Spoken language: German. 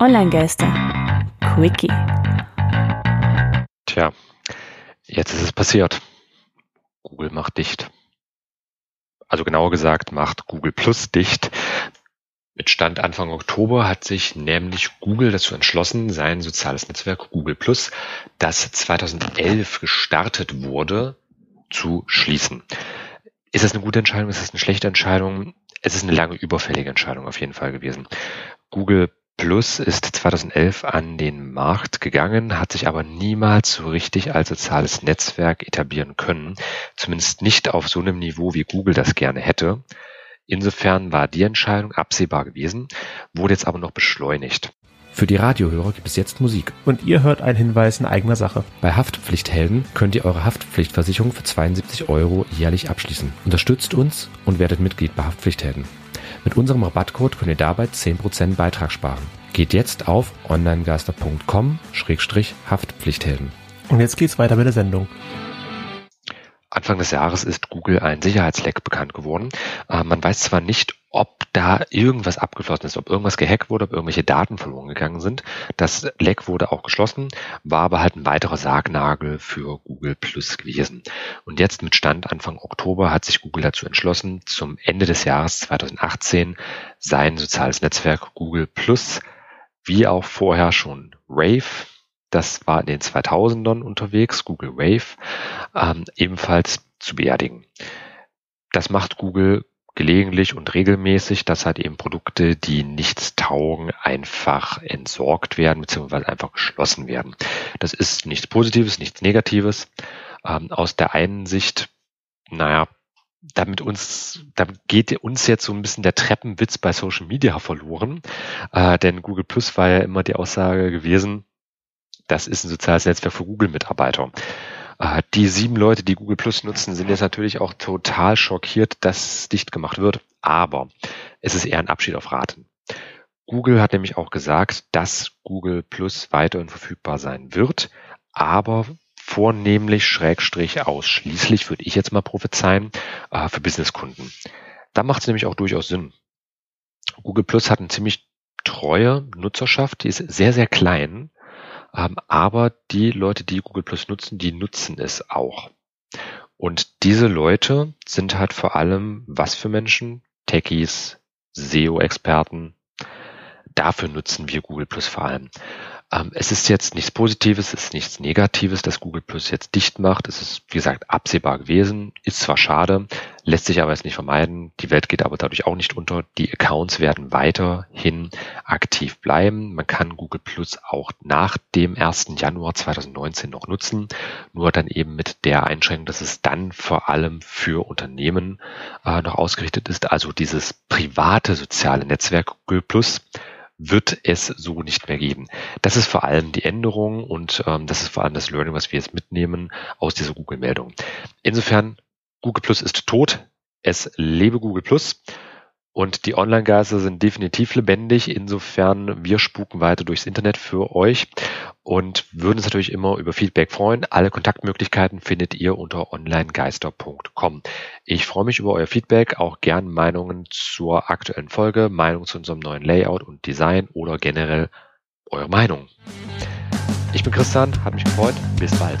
Online-Geister. Quickie. Tja, jetzt ist es passiert. Google macht dicht. Also genauer gesagt macht Google Plus dicht. Mit Stand Anfang Oktober hat sich nämlich Google dazu entschlossen, sein soziales Netzwerk Google Plus, das 2011 gestartet wurde, zu schließen. Ist das eine gute Entscheidung? Ist das eine schlechte Entscheidung? Es ist eine lange überfällige Entscheidung auf jeden Fall gewesen. Google Plus ist 2011 an den Markt gegangen, hat sich aber niemals so richtig als soziales Netzwerk etablieren können, zumindest nicht auf so einem Niveau, wie Google das gerne hätte. Insofern war die Entscheidung absehbar gewesen, wurde jetzt aber noch beschleunigt. Für die Radiohörer gibt es jetzt Musik. Und ihr hört einen Hinweis in eigener Sache. Bei Haftpflichthelden könnt ihr eure Haftpflichtversicherung für 72 Euro jährlich abschließen. Unterstützt uns und werdet Mitglied bei Haftpflichthelden. Mit unserem Rabattcode könnt ihr dabei 10% Beitrag sparen. Geht jetzt auf onlinegeister.com-haftpflichthelden. Und jetzt geht's weiter mit der Sendung. Anfang des Jahres ist Google ein Sicherheitsleck bekannt geworden. Äh, man weiß zwar nicht, ob da irgendwas abgeflossen ist, ob irgendwas gehackt wurde, ob irgendwelche Daten verloren gegangen sind. Das Leck wurde auch geschlossen, war aber halt ein weiterer Sargnagel für Google Plus gewesen. Und jetzt mit Stand Anfang Oktober hat sich Google dazu entschlossen, zum Ende des Jahres 2018 sein soziales Netzwerk Google Plus, wie auch vorher schon Rave, das war in den 2000ern unterwegs, Google Wave, ähm, ebenfalls zu beerdigen. Das macht Google gelegentlich und regelmäßig, dass halt eben Produkte, die nichts taugen, einfach entsorgt werden bzw. einfach geschlossen werden. Das ist nichts Positives, nichts Negatives. Ähm, aus der einen Sicht, naja, damit uns, damit geht uns jetzt so ein bisschen der Treppenwitz bei Social Media verloren, äh, denn Google Plus war ja immer die Aussage gewesen, das ist ein soziales Netzwerk für Google-Mitarbeiter. Äh, die sieben Leute, die Google Plus nutzen, sind jetzt natürlich auch total schockiert, dass dicht gemacht wird. Aber es ist eher ein Abschied auf Raten. Google hat nämlich auch gesagt, dass Google Plus weiterhin verfügbar sein wird, aber vornehmlich Schrägstrich ausschließlich, würde ich jetzt mal prophezeien, äh, für Businesskunden. Da macht es nämlich auch durchaus Sinn. Google Plus hat eine ziemlich treue Nutzerschaft, die ist sehr, sehr klein aber die Leute, die Google Plus nutzen, die nutzen es auch. Und diese Leute sind halt vor allem was für Menschen? Techies, SEO-Experten. Dafür nutzen wir Google Plus vor allem. Ähm, es ist jetzt nichts Positives, es ist nichts Negatives, dass Google Plus jetzt dicht macht. Es ist, wie gesagt, absehbar gewesen, ist zwar schade, lässt sich aber jetzt nicht vermeiden. Die Welt geht aber dadurch auch nicht unter. Die Accounts werden weiterhin aktiv bleiben. Man kann Google Plus auch nach dem 1. Januar 2019 noch nutzen, nur dann eben mit der Einschränkung, dass es dann vor allem für Unternehmen äh, noch ausgerichtet ist, also dieses private soziale Netzwerk Google Plus wird es so nicht mehr geben. Das ist vor allem die Änderung und ähm, das ist vor allem das Learning, was wir jetzt mitnehmen aus dieser Google-Meldung. Insofern, Google Plus ist tot. Es lebe Google Plus. Und die Online-Geister sind definitiv lebendig. Insofern, wir spuken weiter durchs Internet für euch und würden uns natürlich immer über Feedback freuen. Alle Kontaktmöglichkeiten findet ihr unter onlinegeister.com. Ich freue mich über euer Feedback, auch gern Meinungen zur aktuellen Folge, Meinungen zu unserem neuen Layout und Design oder generell eure Meinung. Ich bin Christian, hat mich gefreut. Bis bald.